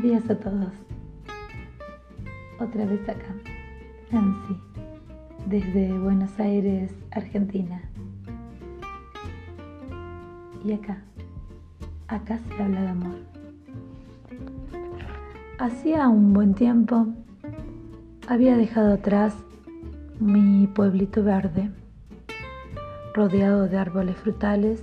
Buenos días a todos. Otra vez acá, Nancy, desde Buenos Aires, Argentina. Y acá, acá se habla de amor. Hacía un buen tiempo había dejado atrás mi pueblito verde, rodeado de árboles frutales,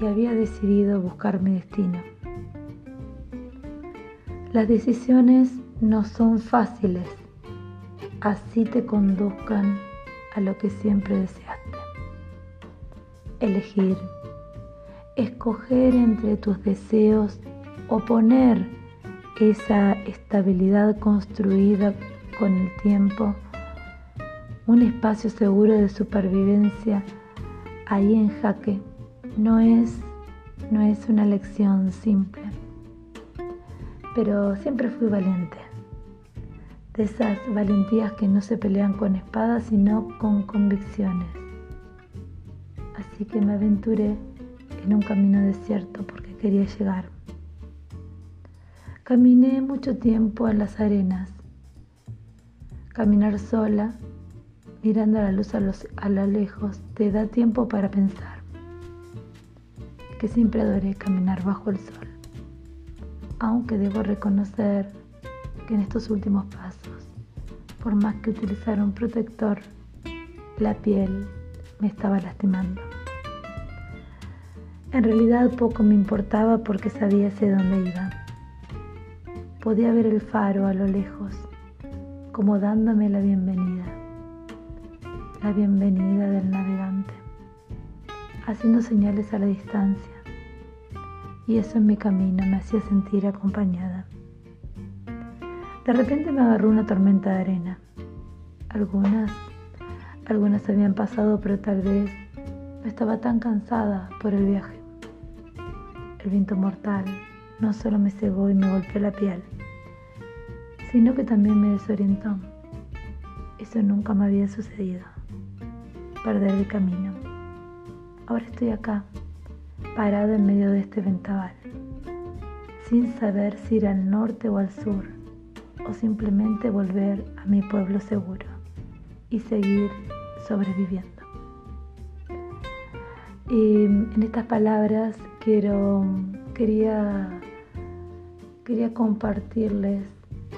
y había decidido buscar mi destino. Las decisiones no son fáciles, así te conduzcan a lo que siempre deseaste. Elegir, escoger entre tus deseos o poner esa estabilidad construida con el tiempo, un espacio seguro de supervivencia ahí en jaque, no es, no es una lección simple pero siempre fui valiente. De esas valentías que no se pelean con espadas, sino con convicciones. Así que me aventuré en un camino desierto porque quería llegar. Caminé mucho tiempo en las arenas. Caminar sola, mirando la luz a, los, a lo lejos, te da tiempo para pensar. Que siempre adoré caminar bajo el sol aunque debo reconocer que en estos últimos pasos, por más que utilizara un protector, la piel me estaba lastimando. En realidad poco me importaba porque sabía hacia dónde iba. Podía ver el faro a lo lejos, como dándome la bienvenida, la bienvenida del navegante, haciendo señales a la distancia y eso en mi camino me hacía sentir acompañada. De repente me agarró una tormenta de arena. Algunas, algunas habían pasado, pero tal vez estaba tan cansada por el viaje. El viento mortal no solo me cegó y me golpeó la piel, sino que también me desorientó. Eso nunca me había sucedido. Perder el camino. Ahora estoy acá, parado en medio de este ventabal, sin saber si ir al norte o al sur, o simplemente volver a mi pueblo seguro y seguir sobreviviendo. Y en estas palabras quiero, quería, quería compartirles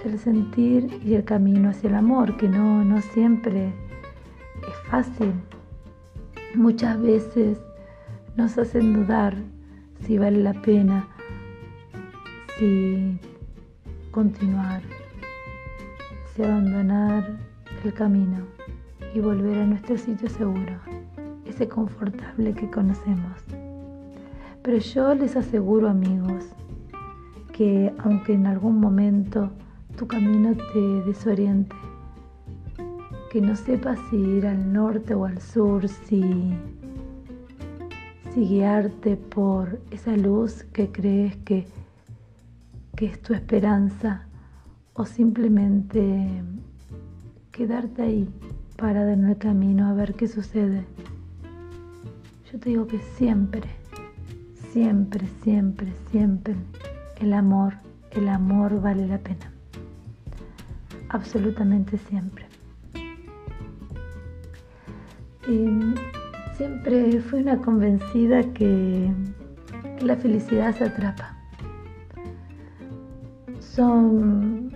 el sentir y el camino hacia el amor, que no, no siempre es fácil. Muchas veces nos hacen dudar si vale la pena, si continuar, si abandonar el camino y volver a nuestro sitio seguro, ese confortable que conocemos. Pero yo les aseguro amigos que aunque en algún momento tu camino te desoriente, que no sepas si ir al norte o al sur, si guiarte por esa luz que crees que, que es tu esperanza o simplemente quedarte ahí parada en el camino a ver qué sucede. Yo te digo que siempre, siempre, siempre, siempre el amor, el amor vale la pena. Absolutamente siempre. Y Siempre fui una convencida que, la felicidad se atrapa. Son,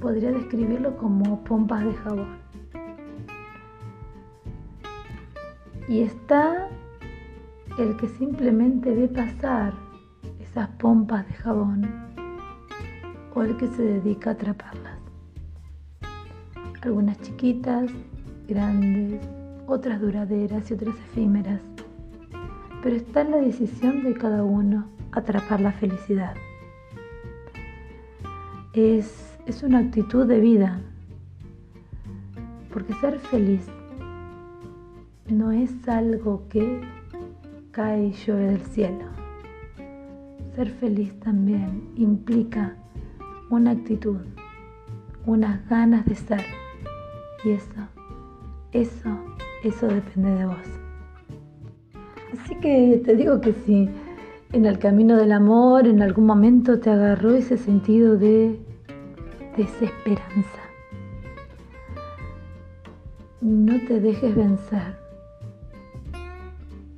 podría describirlo como pompas de jabón. Y está el que simplemente ve pasar esas pompas de jabón o el que se dedica a atraparlas. Algunas chiquitas, grandes, otras duraderas y otras efímeras, pero está en la decisión de cada uno atrapar la felicidad. Es, es una actitud de vida, porque ser feliz no es algo que cae y llueve del cielo. Ser feliz también implica una actitud, unas ganas de ser. Y eso, eso eso depende de vos. Así que te digo que si, en el camino del amor en algún momento te agarró ese sentido de desesperanza. No te dejes vencer,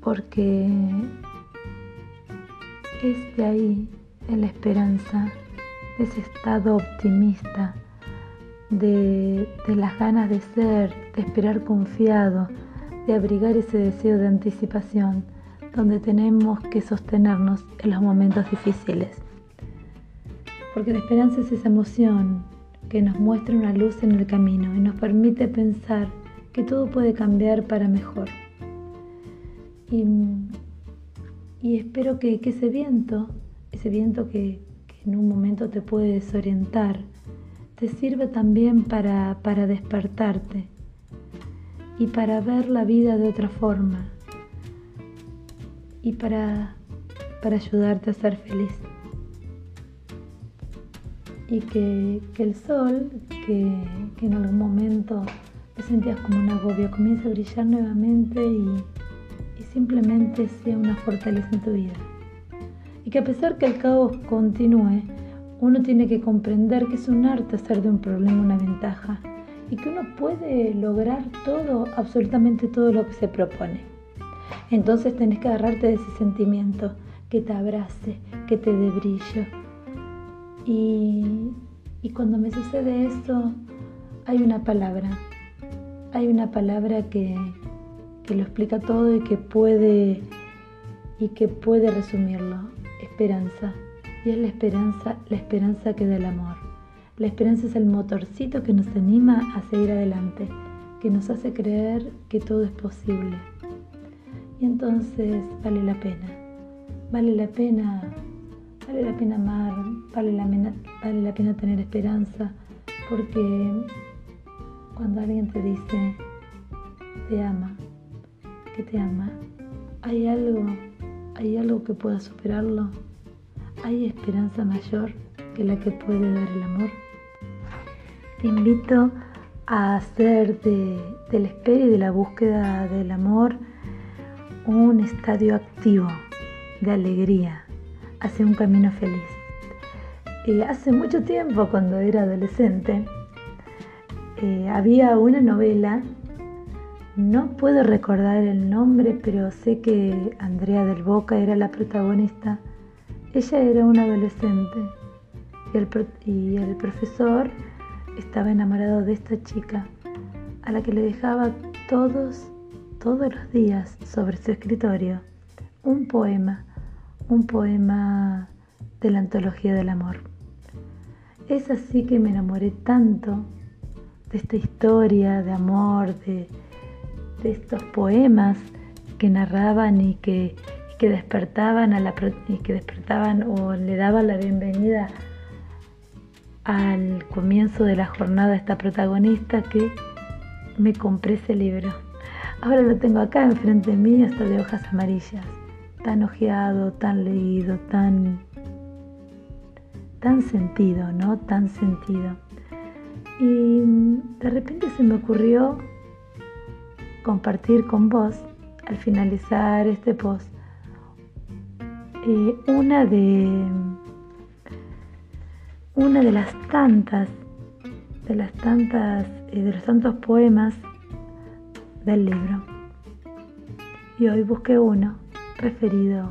porque es de ahí, en la esperanza, ese estado optimista, de, las ganas de ser, de esperar confiado, de abrigar ese deseo de anticipación, donde tenemos que sostenernos en los momentos difíciles. Porque la esperanza es esa emoción que nos muestra una luz en el camino y nos permite pensar que todo puede cambiar para mejor. Y, espero que, ese viento, ese viento que, en un momento te puede desorientar, te sirva también para, para despertarte y para ver la vida de otra forma y para, para ayudarte a ser feliz. Y que, el sol, que, que, en algún momento te sentías como un agobio, comience a brillar nuevamente y, y simplemente sea una fortaleza en tu vida. Y que a pesar que el caos continúe, uno tiene que comprender que es un arte hacer de un problema una ventaja y que uno puede lograr todo, absolutamente todo lo que se propone. Entonces tenés que agarrarte de ese sentimiento que te abrace, que te dé brillo. Y, y cuando me sucede eso, hay una palabra, hay una palabra que, que lo explica todo y que puede y que puede resumirlo, esperanza. Y es la esperanza, la esperanza que da el amor. La esperanza es el motorcito que nos anima a seguir adelante, que nos hace creer que todo es posible. Y entonces vale la pena, vale la pena, vale la pena amar, vale la, vale la pena tener esperanza, porque cuando alguien te dice, te ama, que te ama, hay algo, hay algo que pueda superarlo, hay esperanza mayor que la que puede dar el amor. Te invito a hacer de, del espera y de la búsqueda del amor un estadio activo de alegría hacia un camino feliz. Y hace mucho tiempo, cuando era adolescente, eh, había una novela, no puedo recordar el nombre, pero sé que Andrea del Boca era la protagonista. Ella era una adolescente y el, profesor estaba enamorado de esta chica, a la que le dejaba todos, todos los días sobre su escritorio un poema, un poema de la antología del amor. Es así que me enamoré tanto de esta historia de amor, de, estos poemas que narraban y que, que despertaban a la que despertaban o le daban la bienvenida al comienzo de la jornada esta protagonista que me compré ese libro. Ahora lo tengo acá enfrente de mí, está de hojas amarillas, tan ojeado, tan leído, tan tan sentido, ¿no? Tan sentido. Y de repente se me ocurrió compartir con vos, al finalizar este post, eh, una de una de las tantas, de las tantas, eh, de los tantos poemas del libro. Y hoy busqué uno referido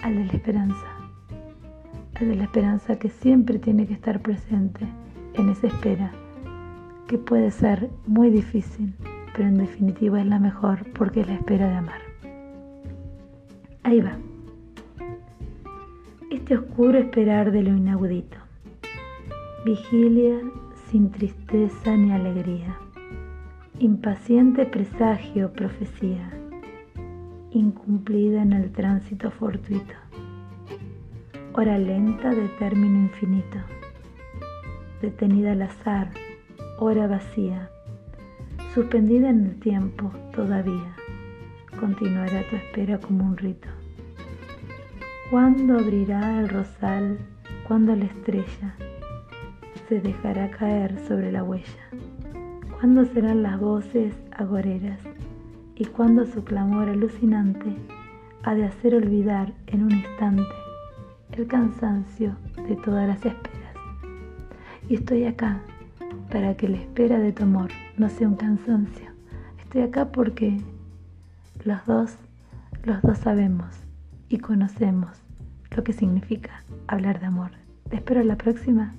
al de la esperanza, al de la esperanza que siempre tiene que estar presente en esa espera, que puede ser muy difícil, pero en definitiva es la mejor porque es la espera de amar. Ahí va este oscuro esperar de lo inaudito. Vigilia sin tristeza ni alegría. Impaciente presagio, profecía. Incumplida en el tránsito fortuito. Hora lenta de término infinito. Detenida al azar, hora vacía. Suspendida en el tiempo todavía. Continuará tu espera como un rito. ¿Cuándo abrirá el rosal? ¿Cuándo la estrella se dejará caer sobre la huella? ¿Cuándo serán las voces agoreras? ¿Y cuándo su clamor alucinante ha de hacer olvidar en un instante el cansancio de todas las esperas. Y estoy acá para que la espera de tu amor no sea un cansancio. Estoy acá porque los dos, los dos sabemos y conocemos lo que significa hablar de amor. Te espero la próxima.